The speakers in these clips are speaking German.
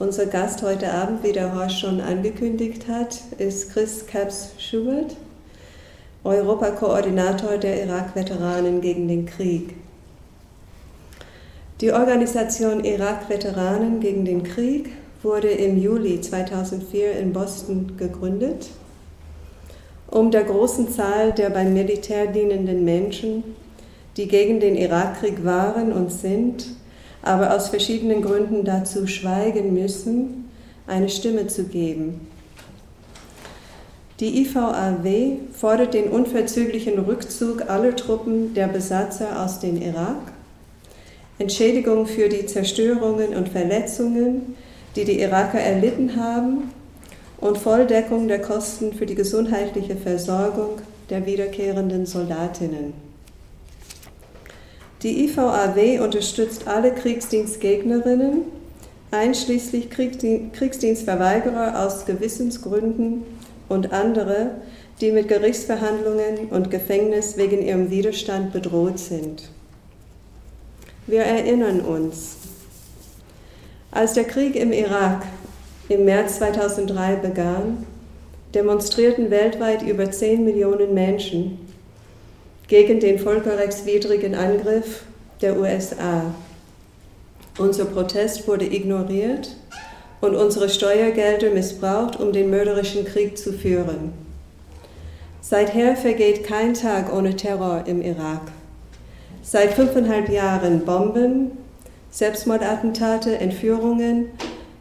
Unser Gast heute Abend, wie der Horst schon angekündigt hat, ist Chris Caps Schubert, Europakoordinator der Irak-Veteranen gegen den Krieg. Die Organisation Irak-Veteranen gegen den Krieg wurde im Juli 2004 in Boston gegründet, um der großen Zahl der beim Militär dienenden Menschen, die gegen den Irakkrieg waren und sind, aber aus verschiedenen Gründen dazu schweigen müssen, eine Stimme zu geben. Die IVAW fordert den unverzüglichen Rückzug aller Truppen der Besatzer aus dem Irak, Entschädigung für die Zerstörungen und Verletzungen, die die Iraker erlitten haben, und Volldeckung der Kosten für die gesundheitliche Versorgung der wiederkehrenden Soldatinnen. Die IVAW unterstützt alle Kriegsdienstgegnerinnen, einschließlich Kriegsdienstverweigerer aus Gewissensgründen und andere, die mit Gerichtsverhandlungen und Gefängnis wegen ihrem Widerstand bedroht sind. Wir erinnern uns, als der Krieg im Irak im März 2003 begann, demonstrierten weltweit über 10 Millionen Menschen gegen den völkerrechtswidrigen Angriff der USA. Unser Protest wurde ignoriert und unsere Steuergelder missbraucht, um den mörderischen Krieg zu führen. Seither vergeht kein Tag ohne Terror im Irak. Seit fünfeinhalb Jahren Bomben, Selbstmordattentate, Entführungen,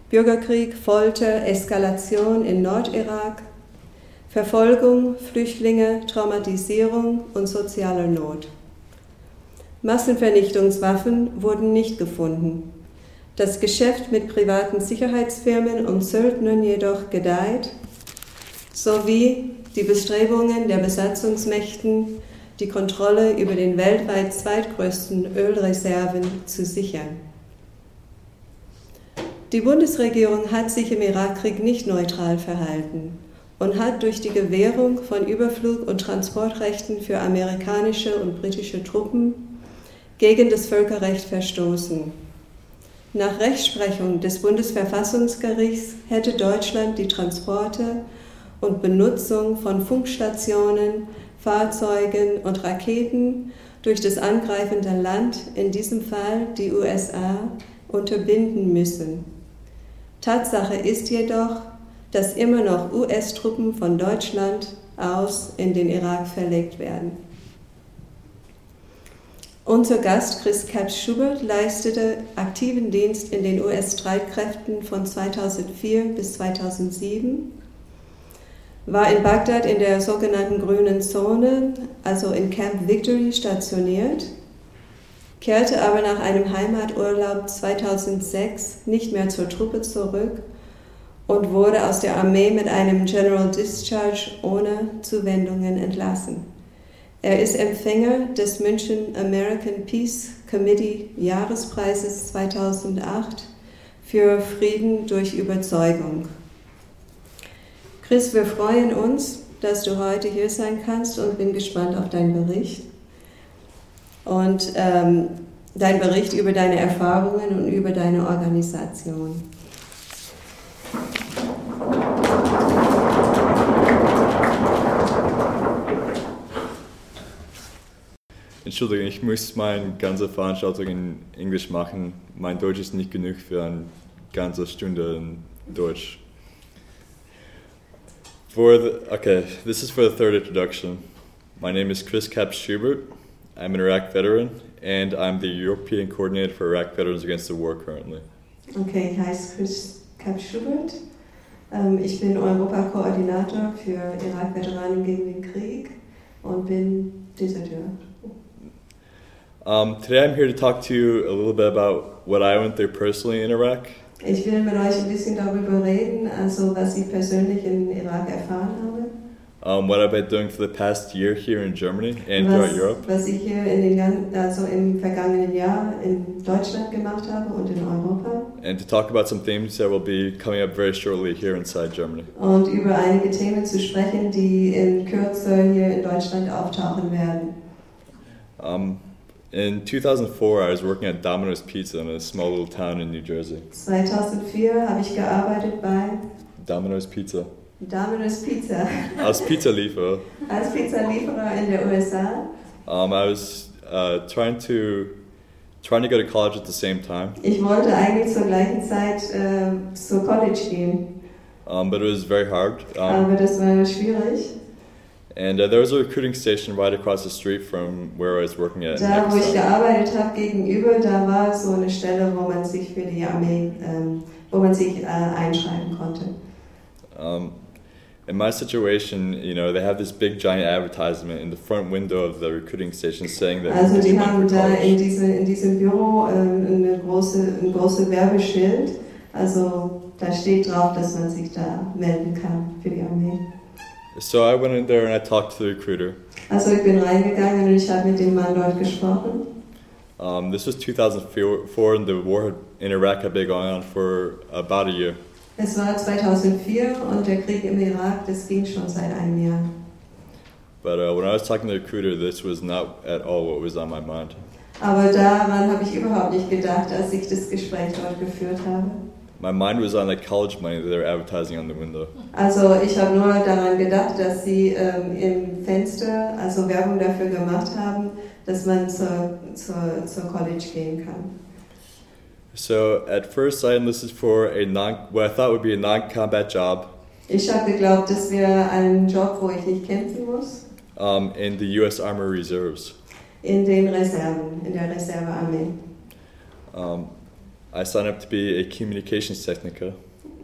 Bürgerkrieg, Folter, Eskalation in Nordirak, Verfolgung, Flüchtlinge, Traumatisierung und sozialer Not. Massenvernichtungswaffen wurden nicht gefunden. Das Geschäft mit privaten Sicherheitsfirmen und Söldnern jedoch gedeiht, sowie die Bestrebungen der Besatzungsmächten, die Kontrolle über den weltweit zweitgrößten Ölreserven zu sichern. Die Bundesregierung hat sich im Irakkrieg nicht neutral verhalten und hat durch die Gewährung von Überflug- und Transportrechten für amerikanische und britische Truppen gegen das Völkerrecht verstoßen. Nach Rechtsprechung des Bundesverfassungsgerichts hätte Deutschland die Transporte und Benutzung von Funkstationen, Fahrzeugen und Raketen durch das angreifende Land, in diesem Fall die USA, unterbinden müssen. Tatsache ist jedoch, dass immer noch US-Truppen von Deutschland aus in den Irak verlegt werden. Unser Gast Chris Capps Schubert leistete aktiven Dienst in den US-Streitkräften von 2004 bis 2007, war in Bagdad in der sogenannten grünen Zone, also in Camp Victory, stationiert, kehrte aber nach einem Heimaturlaub 2006 nicht mehr zur Truppe zurück und wurde aus der Armee mit einem General Discharge ohne Zuwendungen entlassen. Er ist Empfänger des München American Peace Committee Jahrespreises 2008 für Frieden durch Überzeugung. Chris, wir freuen uns, dass du heute hier sein kannst und bin gespannt auf deinen Bericht. Und ähm, dein Bericht über deine Erfahrungen und über deine Organisation. Entschuldigung, ich muss meine ganze Veranstaltung in Englisch machen. Mein Deutsch ist nicht genug für eine ganze Stunde in Deutsch. For the, okay, this is for the third introduction. My name is Chris Cap Schubert. I'm an Iraq veteran, and I'm the European coordinator for Iraq Veterans Against the War currently. Okay, hi, Chris Cap Schubert. Ähm, ich bin Europakoordinator für Irak-Veteranen gegen den Krieg und bin Deserteur. Um, today I'm here to talk to you a little bit about what I went through personally in Iraq. Ich will mit euch ein bisschen darüber reden, also was ich persönlich in Irak erfahren habe. Um, what I've been doing for the past year here in Germany and was, throughout Europe. Was ich hier in den, also im vergangenen Jahr in Deutschland gemacht habe und in Europa. And to talk about some themes that will be coming up very shortly here inside Germany. Und über einige Themen zu sprechen, die in Kürze hier in Deutschland auftauchen werden. Um, In 2004, I was working at Domino's Pizza in a small little town in New Jersey. 2004 habe ich gearbeitet bei Domino's Pizza. Domino's Pizza Als Pizzalieferer. als Pizzalieferer in der USA. Um, I was uh, trying to trying to go to college at the same time, Ich wollte eigentlich zur gleichen Zeit äh, zur College gehen, um, but it was very hard. Um, aber das war schwierig. and uh, there was a recruiting station right across the street from where I was working at. Da, wo ich gearbeitet habe, gegenüber, da war so eine Stelle, wo man sich für die Armee, ähm, wo man sich äh, einschreiben konnte. Um, in my situation, you know, they have this big giant advertisement in the front window of the recruiting station saying that Also die haben da in, diese, in diesem Büro ähm, eine große, ein großes Werbeschild. Also da steht drauf, dass man sich da melden kann für die Armee. So I went in there and I talked to the recruiter. Also ich bin reingegangen und ich habe mit dem Mann dort gesprochen. Um, this was 2004, and the war in Iraq had been going on for about a year. Es war 2004 und der Krieg im Irak, das ging schon seit einem Jahr. But uh, when I was talking to the recruiter, this was not at all what was on my mind. Aber daran habe ich überhaupt nicht gedacht, als ich das Gespräch dort geführt habe. My mind was on the college money that they were advertising on the window. Also ich habe nur daran gedacht, dass sie ähm, im Fenster also Werbung dafür gemacht haben, dass man zur, zur, zur College gehen kann. So at first, I enlisted for a non, what I thought would be a non-combat job Ich habe geglaubt, das wäre ein Job, wo ich nicht kämpfen muss, um, in the U.S. Army Reserves. in den Reserven, in der Reservearmee. Um, I signed up to be a communications technica,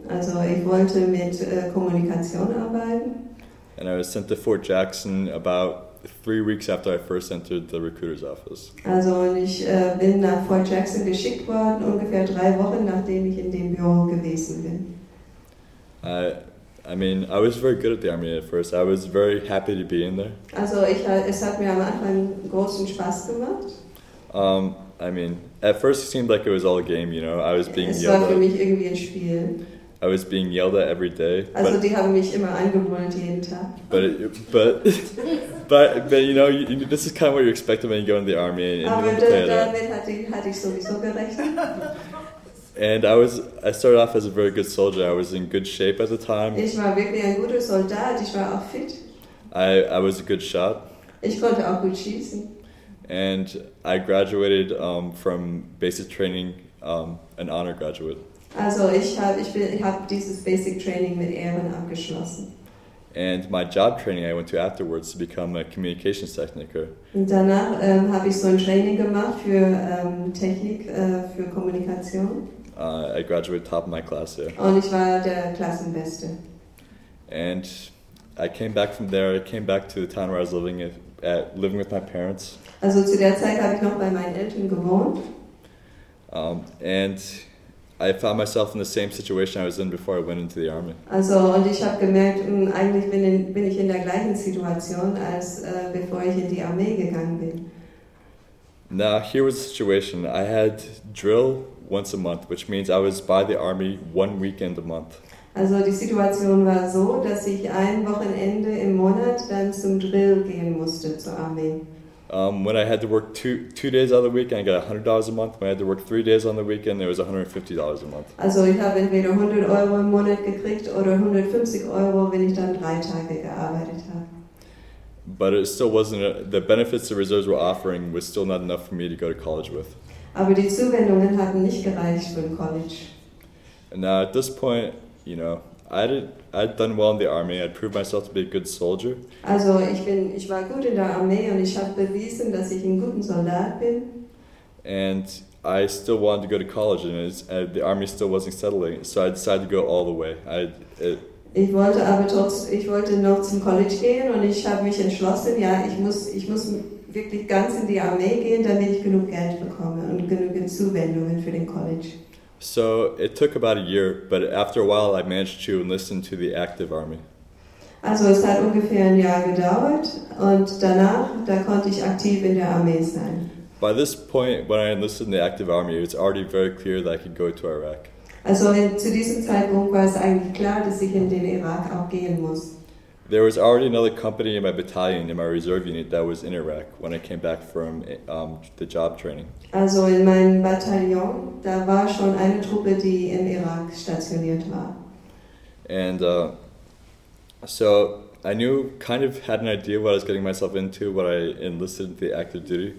Also ich wollte mit äh, Kommunikation arbeiten and I was sent to Fort Jackson about three weeks after I first entered the recruiter's office. Also ich äh, bin nach Fort Jackson geschickt worden, ungefähr drei Wochen nachdem ich in dem Büro gewesen bin. I, I mean, I was very good at the army at first. I was very happy to be in there. Also ich, es hat mir am Anfang großen Spaß gemacht. Um, I mean, at first it seemed like it was all a game. You know, I was being Es war yelled für at. mich irgendwie ein Spiel. I was being yelled at every day. Also But die haben mich immer angebrüllt jeden Tag. but it, but but but you know, you, this is kind of what you expected when you go in the army and Aber you play it out. damit hatte ich, hatte ich sowieso gerechnet. And I was I started off as a very good soldier. I was in good shape at the time. Ich war wirklich ein guter Soldat, ich war auch fit. I, I was a good shot, Ich konnte auch gut schießen. and I graduated um, from basic training, um, an honor graduate. Also ich habe ich bin- ich hab dieses Basic Training mit Ehren abgeschlossen. And my job training I went to afterwards to become a communications techniker. Und danach ähm, habe ich so ein Training gemacht für ähm, Technik, äh, für Kommunikation. Uh, I graduated top of my class there. Und ich war der Klassenbeste. And I came back from there. I came back to the town where I was living at, at living with my parents. Also zu der Zeit habe ich noch bei meinen Eltern gewohnt. Um, and I found myself in the same situation I was in before I went into the army. Also und ich habe gemerkt, mh, eigentlich bin, in, bin ich in der gleichen Situation, als äh, bevor ich in die Armee gegangen bin. Now, here was the situation. I had drill once a month, which means I was by the army one weekend a month. Also die Situation war so, dass ich ein Wochenende im Monat dann zum Drill gehen musste zur Armee. Um, when I had to work two two days out of the weekend, I got hundred dollars a month. When I had to work three days on the weekend, it was one hundred fifty dollars a month. Also ich habe entweder 100 Euro im Monat gekriegt oder 150 Euro, wenn ich dann drei Tage gearbeitet habe. But it still wasn't a, the benefits the reserves were offering was still not enough for me to go to college with. Aber die Zuwendungen hatten nicht gereicht für den College. And now at this point, you know, I did I'd done well in the army. I'd proved myself to be a good soldier. Also ich, bin, ich war gut in der Armee und ich habe bewiesen, dass ich ein guter Soldat bin. and I still wanted to go to college, and uh, the army still wasn't settling, so I decided to go all the way. I, it, Ich wollte aber trotz, ich wollte noch zum College gehen und ich habe mich entschlossen, ja, ich muss, ich muss wirklich ganz in die Armee gehen, damit ich genug Geld bekomme und genügend Zuwendungen für den College. So it took about a year, but after a while, I managed to enlist into the active army. Also es hat ungefähr ein Jahr gedauert und danach, da konnte ich aktiv in der Armee sein. By this point, when I enlisted in the active army, it was already very clear that I could go to Iraq. Also zu diesem Zeitpunkt war es eigentlich klar, dass ich in den Irak auch gehen muss. There was already another company in my battalion, in my reserve unit, that was in Iraq when I came back from um, the job training. Also in meinem Bataillon, da war schon eine Truppe, die im Irak stationiert war. And uh, so I knew, kind of had an idea what I was getting myself into when I enlisted into the active duty.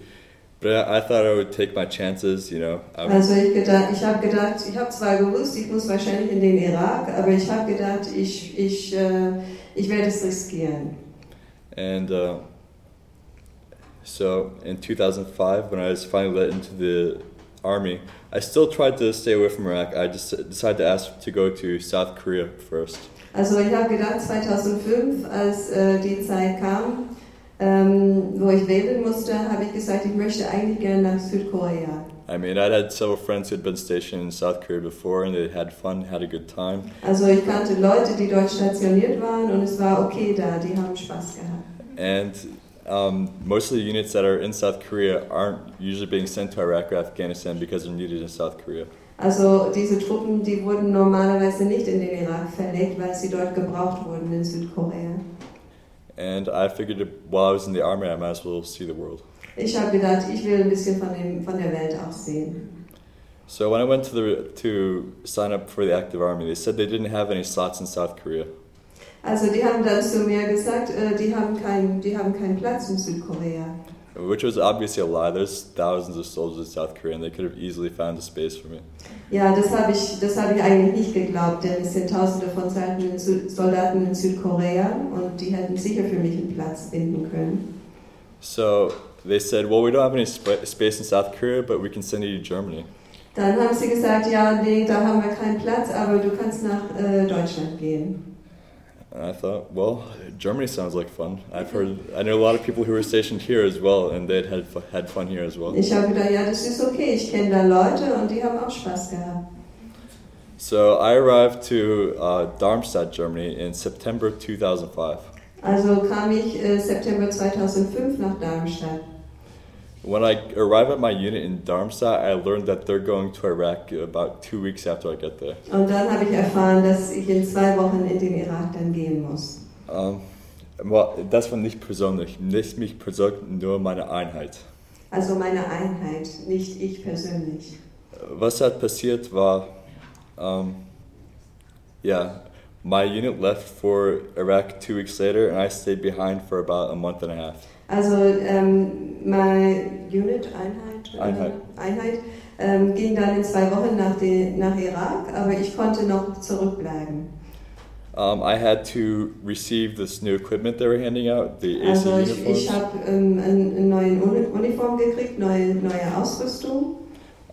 But I, I thought I would take my chances, you know. I, Also ich, gedacht, ich habe gedacht, ich habe zwar gewusst, ich muss wahrscheinlich in den Irak, aber ich habe gedacht, ich, ich, äh, ich werde es riskieren. And uh, so in 2005, when I was finally let into the army, I still tried to stay away from Iraq. I just decided to ask to go to South Korea first. Also ich habe gedacht, 2005, als äh, die Zeit kam, ähm, wo ich wählen musste, habe ich gesagt, ich möchte eigentlich gerne nach Südkorea. I mean, I'd had several friends who had been stationed in South Korea before, and they had fun, had a good time. Also ich kannte Leute, die dort stationiert waren und es war okay da, die haben Spaß gehabt. And um, most of the units that are in South Korea aren't usually being sent to Iraq or Afghanistan because they're needed in South Korea. Also diese Truppen, die wurden normalerweise nicht in den Irak verlegt, weil sie dort gebraucht wurden in Südkorea. And I figured while I was in the army, I might as well see the world. Ich habe gedacht, ich will ein bisschen von, dem, von der Welt auch sehen. So when I went to the to sign up for the active army, they said they didn't have any slots in South Korea. Also die haben dann zu mir gesagt, äh, die, haben keinen, die haben keinen Platz in Südkorea. Which was obviously a lie. There's thousands of soldiers in South Korea, and they could have easily found a space for me. Ja, das habe ich, das habe ich eigentlich nicht geglaubt, denn es sind Tausende von Soldaten in, Sü Soldaten in Südkorea und die hätten sicher für mich einen Platz finden können. So they said, well, we don't have any sp- space in South Korea, but we can send you to Germany. Dann haben sie gesagt, ja, nee, da haben wir keinen Platz, aber du kannst nach äh, Deutschland gehen. And I thought, well, Germany sounds like fun. I've heard, I know a lot of people who were stationed here as well, and they'd had, had fun here as well. Ich habe gedacht, ja, das ist okay, ich kenne da Leute und die haben auch Spaß gehabt. So I arrived to uh, Darmstadt, Germany in September 2005. Also kam ich äh, September 2005 nach Darmstadt. When I arrived at my unit in Darmstadt, I learned that they're going to Iraq about two weeks after I get there. Und dann habe ich erfahren, dass ich in zwei Wochen in den Irak dann gehen muss. Um, well, das war nicht persönlich, nicht mich persönlich, nur meine Einheit. Also meine Einheit, nicht ich persönlich. Was hat passiert war, um, yeah, my unit left for Iraq two weeks later, and I stayed behind for about a month and a half. Also ähm, meine Unit, Einheit, Einheit. Einheit ähm, ging dann in zwei Wochen nach, den, nach Irak, aber ich konnte noch zurückbleiben. Um, I had to receive this new equipment they were handing out, the AC Also ich, uniforms. ich habe ähm, eine neue Uni Uniform gekriegt, neue, neue Ausrüstung.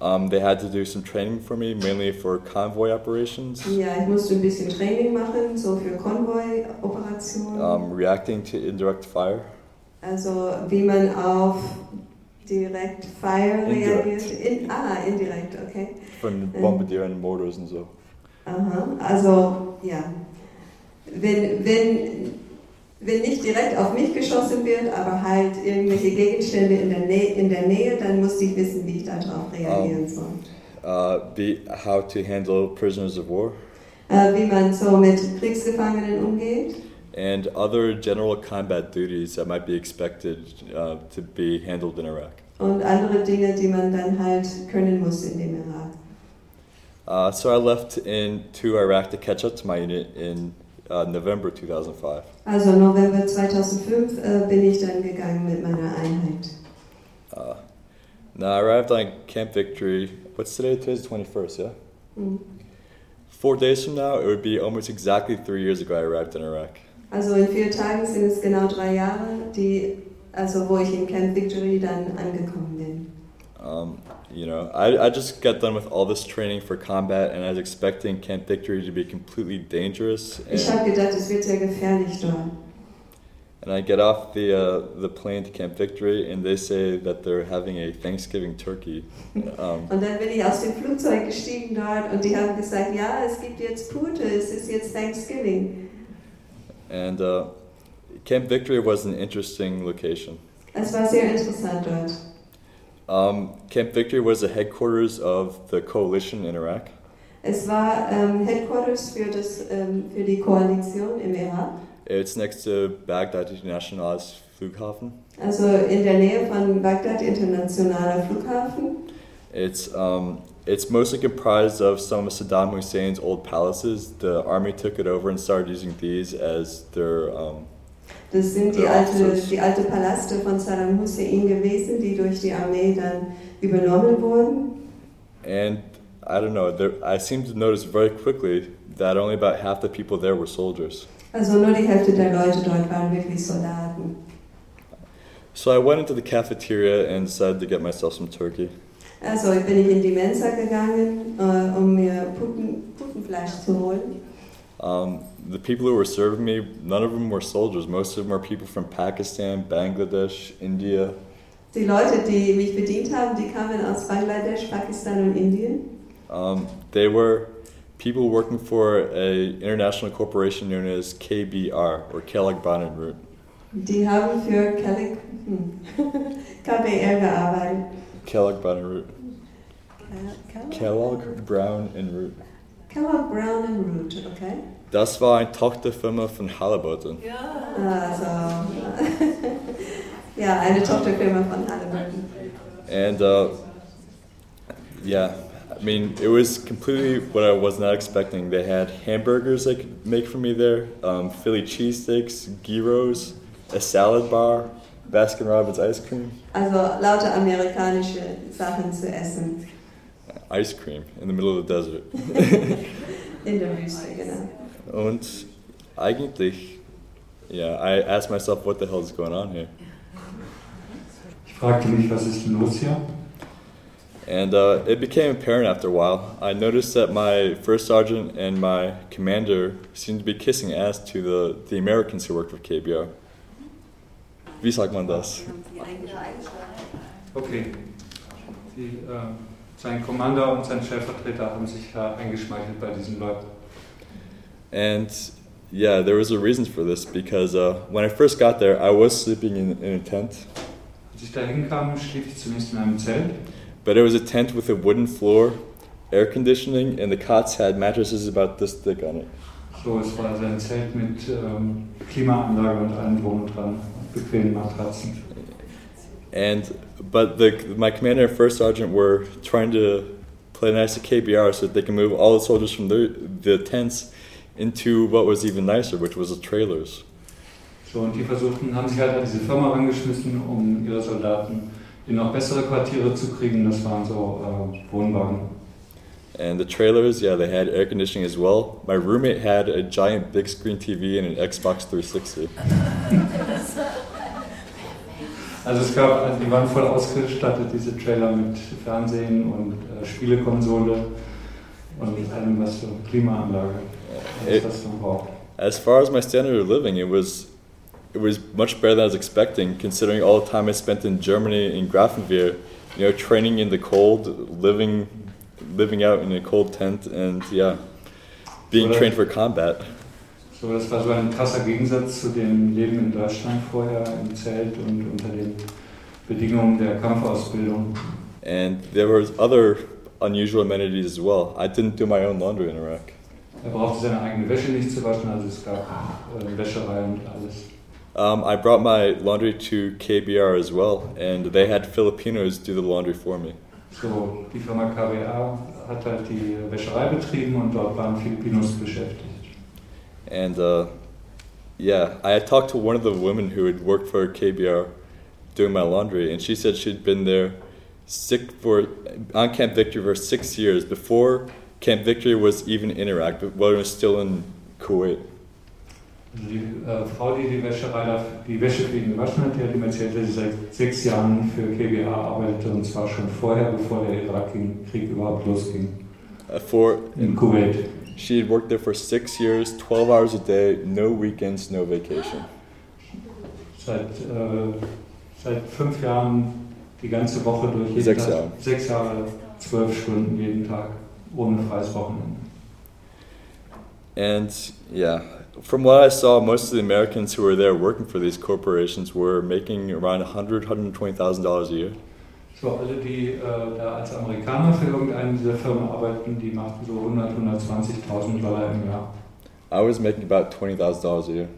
Um, they had to do some training for me, mainly for convoy operations, Ja, ich musste ein bisschen Training machen, so für Konvoi-Operationen. um, reacting to indirect fire. Also wie man auf direkt Fire reagiert. In, ah, indirekt, okay. Von Ähm. Bombardieren, Mortars und so. Aha, also ja. Wenn, wenn, wenn nicht direkt auf mich geschossen wird, aber halt irgendwelche Gegenstände in der, Nähe, in der Nähe, dann musste ich wissen, wie ich darauf reagieren soll. Uh, be, how to handle prisoners of war, Äh, wie man so mit Kriegsgefangenen umgeht. And other general combat duties that might be expected uh, to be handled in Iraq. Und andere Dinge, die man dann halt können muss in dem Irak. Uh, so I left in to Iraq to catch up to my unit in uh, November 2005. Also November 2005 äh, bin ich dann gegangen mit meiner Einheit. Uh, now I arrived on Camp Victory. What's today? Today's the 21st, yeah? Mhm. Four days from now, it would be almost exactly three years ago I arrived in Iraq. Also in vier Tagen sind es genau drei Jahre, die, also wo ich in Camp Victory dann angekommen bin. Um, you know, I, I just got done with all this training for combat, and I was expecting Camp Victory to be completely dangerous. Ich habe gedacht, es wird sehr gefährlich dort. and I get off the uh, the plane to Camp Victory, and they say that they're having a Thanksgiving turkey. Um, Und dann bin ich aus dem Flugzeug gestiegen dort und die haben gesagt, ja, es gibt jetzt Pute, es ist jetzt Thanksgiving. And uh, Camp Victory was an interesting location. Es war sehr interessant dort. Um, Camp Victory was the headquarters of the coalition in Iraq. Es war ähm, Headquarters für, das, ähm, für die Koalition im Irak. It's next to Baghdad International Flughafen. Also in der Nähe von Bagdad Internationaler Flughafen. It's um, it's mostly comprised of some of Saddam Hussein's old palaces. The army took it over and started using these as their um, Das sind die alte, die alte Palaste von Saddam Hussein gewesen, die durch die Armee dann übernommen wurden. And I don't know, there, I seem to notice very quickly that only about half the people there were soldiers. Also nur die Hälfte der Leute dort waren wirklich Soldaten. So I went into the cafeteria and decided to get myself some turkey. Also bin ich in die Mensa gegangen, äh, um mir Putten, Puttenfleisch zu holen. Um, the people who were serving me, none of them were soldiers. Most of them were people from Pakistan, Bangladesh, India. Die Leute, die mich bedient haben, die kamen aus Bangladesch, Pakistan und Indien. Um, they were people working for a international corporation known as KBR or Kellogg Brown and Root. Die haben für Kellogg, hm, KBR gearbeitet. Kellogg Brown and Root. Kellogg? Kellogg Brown and Root. Kellogg Brown and Root, okay. Das war eine Tochterfirma von Halliburton. Also, ja, eine Tochterfirma von Halliburton. And uh, yeah, I mean, it was completely what I was not expecting. They had hamburgers they could make for me there, um, Philly cheesesteaks, gyros, a salad bar, Baskin Robbins ice cream, Also lauter amerikanische Sachen zu essen ice cream in the middle of the desert. in der Wüste, genau. Und eigentlich, yeah, I asked myself, what the hell is going on here? Ich fragte mich, was ist denn los hier? And uh, it became apparent after a while. I noticed that my first sergeant and my commander seemed to be kissing ass to the, the Americans who worked for KBR. Wie sagt man das? Okay. Die, äh, sein Commander und sein Stellvertreter haben sich da eingeschmeichelt bei diesen Leuten. And yeah, there was a reason for this because uh, when I first got there, I was sleeping in, in a tent, Als ich da hinkam, schlief ich zunächst in einem Zelt. but it was a tent with a wooden floor, air conditioning, and the cots had mattresses about this thick on it. So, es war also ein Zelt mit ähm, Klimaanlage und allem drum und dran, bequemen Matratzen. And but the my commander and first sergeant were trying to play nice to KBR so that they can move all the soldiers from their, the tents into what was even nicer, which was the trailers. So, und die versuchten, haben sich halt an diese Firma rangeschmissen, um ihre Soldaten in noch bessere Quartiere zu kriegen. Das waren so äh, Wohnwagen. And the trailers, yeah, they had air conditioning as well. My roommate had a giant big screen TV and an Xbox 360. Also es gab, die waren voll ausgestattet, diese Trailer mit Fernsehen und äh, Spielekonsole und allem, was so Klimaanlage, alles, was man braucht. as far as my standard of living, it was it was much better than I was expecting, considering all the time I spent in Germany in Grafenwehr, you know, training in the cold, living living out in a cold tent, and yeah, being trained for combat. So, das war so ein krasser Gegensatz zu dem Leben in Deutschland vorher im Zelt und unter den Bedingungen der Kampfausbildung. And there was other unusual amenities as well. I didn't do my own laundry in Iraq. Er brauchte seine eigene Wäsche nicht zu waschen, also es gab äh, Wäscherei und alles. Um, I brought my laundry to KBR as well, and they had Filipinos do the laundry for me. So, die Firma KBA hat halt die Wäscherei betrieben und dort waren Filipinos beschäftigt. And uh, yeah, I had talked to one of the women who had worked for KBR doing my laundry, and she said she'd been there sick for on Camp Victory for six years before Camp Victory was even in Iraq, but while it was still in Kuwait. Die äh, Frau, die die Wäscherei, da, die Wäsche für ihn gewaschen hat, die hat ihm erzählt, dass sie seit sechs Jahren für KBA arbeitete und zwar schon vorher, bevor der Irakkrieg überhaupt losging. Uh, for In Kuwait. She had worked there for six years, twelve hours a day, no weekends, no vacation. Seit, äh, seit fünf Jahren die ganze Woche durch. jeden Sechs Tag, Jahre. Sechs Jahre, zwölf Stunden jeden Tag, ohne freies Wochenende. And yeah, from what I saw, most of the Americans who were there working for these corporations were making around 100, 120,000 dollars a year. So, alle, die äh, da als Amerikaner für irgendeine dieser Firmen arbeiten, die machten so 100, 120.000 Dollar im Jahr. I was making about twenty thousand dollars a year.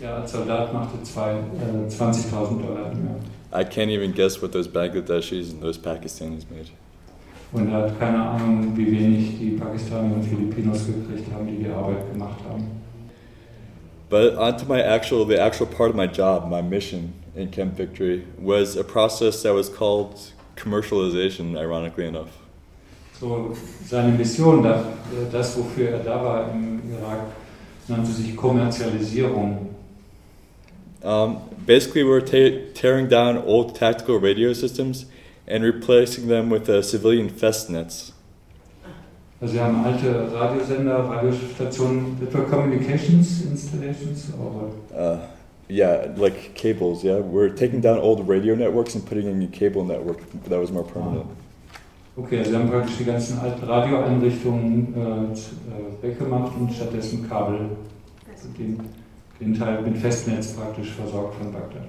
Ja, als Soldat machte zwei, äh, 20.000 Dollar im Jahr. I can't even guess what those Bangladeshis and those Pakistanis made. Und er hat keine Ahnung, wie wenig die Pakistanier und Filipinos gekriegt haben, die die Arbeit gemacht haben. But onto my actual, the actual part of my job, my mission in Camp Victory was a process that was called commercialization, ironically enough. So, seine Mission, das, das, wofür er da war im Irak, nannte sich Kommerzialisierung. Um, basically, we were tearing down old tactical radio systems and replacing them with uh, civilian festnets. Also wir haben alte Radiosender, Radiostationen, war Communications Installations, what? Uh, yeah, like cables. Yeah, we're taking down old radio networks and putting in a cable network that was more permanent. Okay, also haben praktisch die ganzen alten Radioeinrichtungen äh, äh, weggemacht und stattdessen Kabel, also den, den Teil mit Festnetz praktisch versorgt von Bagdad.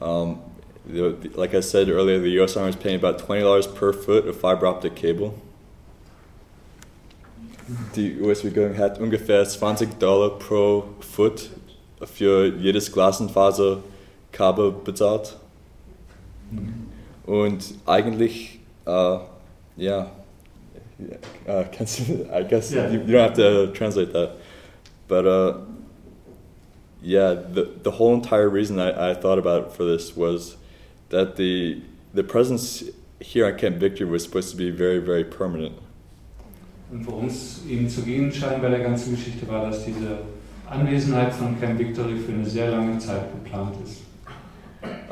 Um, the, the- like I said earlier, the U.S. Army is paying about twenty dollars per foot of fiber optic cable. Die US-Regierung hat ungefähr 20 Dollar pro Foot für jedes Glasfaserkabel bezahlt. Und eigentlich, uh, ja, uh, kannst du, I guess Yeah. you, you don't have to translate that, but uh, yeah, the the whole entire reason I, I thought about for this was that the the presence here on Camp Victory was supposed to be very very permanent. Und worum es ihm zu gehen scheint bei der ganzen Geschichte war, dass diese Anwesenheit von Camp Victory für eine sehr lange Zeit geplant ist.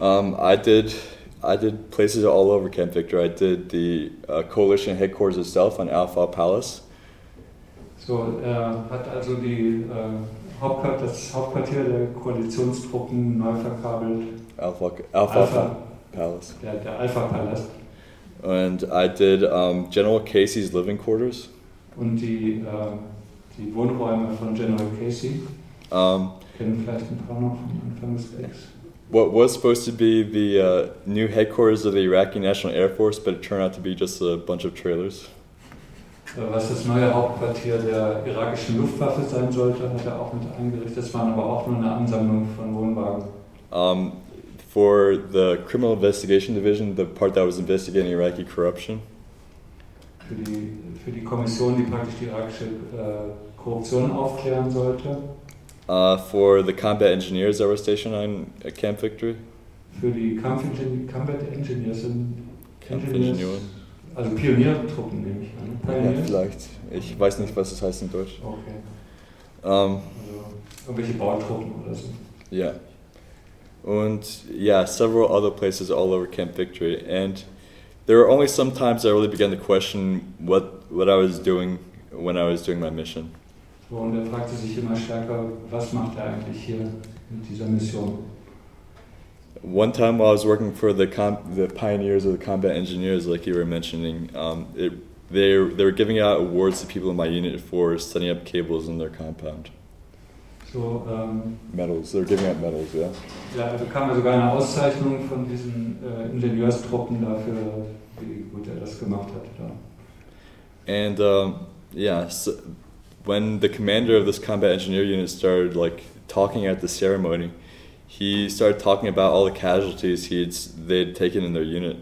Um, I did I did places all over Camp Victory. I did the uh, coalition headquarters itself on Alpha Palace. So, er hat also die, äh, Hauptquartier, das Hauptquartier der Koalitionstruppen neu verkabelt. Alpha Alpha, Alpha. Palace. Der, der Alpha-Palast. And I did um, General Casey's living quarters. Und die, äh, die Wohnräume von General Casey. Um, Kennen vielleicht ein paar noch vom Anfang des Kriegs. what was supposed to be the uh, new headquarters of the Iraqi National Air Force, but it turned out to be just a bunch of trailers. Äh, Was das neue Hauptquartier der irakischen Luftwaffe sein sollte, hat er auch mit eingerichtet. Das waren aber auch nur eine Ansammlung von Wohnwagen. Um, for the Criminal Investigation Division, the part that was investigating Iraqi corruption, Für die, für die Kommission, die praktisch die irakische äh, Korruption aufklären sollte. uh, for the combat engineers that were stationed on uh, Camp Victory, Für die Kampfingenieur, Combat Engineers sind Engineers, Engineer. also Pioniertruppen nehme ich an. Ja, vielleicht. Ich weiß nicht, was das heißt in Deutsch. Okay. Um, Also irgendwelche Bautruppen oder so. yeah. And yeah, several other places all over Camp Victory. And there were only some times I really began to question what, what I was doing when I was doing my mission. Und er fragte sich immer stärker, was macht er eigentlich hier mit dieser Mission? One time while I was working for the the pioneers of the combat engineers, like you were mentioning, um, it, they they were giving out awards to people in my unit for setting up cables in their compound. So, ähm, Medals. They were giving out medals. Yeah. ja, er bekam sogar eine Auszeichnung von diesen äh, Ingenieurstruppen dafür, wie gut er das gemacht hat. Da. And um, yeah, so when the commander of this combat engineer unit started like talking at the ceremony, he started talking about all the casualties he'd they'd taken in their unit.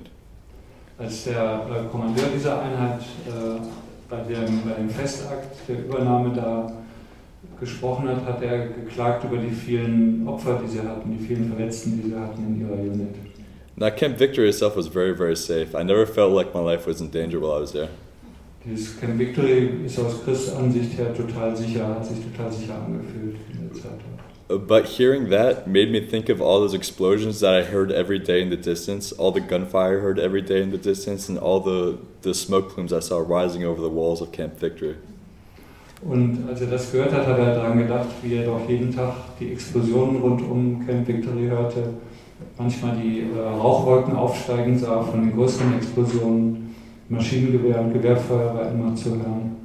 Als der äh, Kommandeur dieser Einheit äh, bei, dem, bei dem Festakt der Übernahme da gesprochen hat, hat er geklagt über die vielen Opfer, die sie hatten, die vielen Verletzten, die sie hatten in ihrer Unit. Now, Camp Victory itself was very, very safe. I never felt like my life was in danger while I was there. Dieses Camp Victory ist aus Chris Ansicht her total sicher, hat sich total sicher angefühlt in der Zeit. Uh, But hearing that made me think of all those explosions that I heard every day in the distance, all the gunfire I heard every day in the distance, and all the, the smoke plumes I saw rising over the walls of Camp Victory. Und als er das gehört hat, hat er daran gedacht, wie er doch jeden Tag die Explosionen rund um Camp Victory hörte, manchmal die äh, Rauchwolken aufsteigen sah von den größeren Explosionen, Maschinengewehr und Gewehrfeuer war immer zu hören.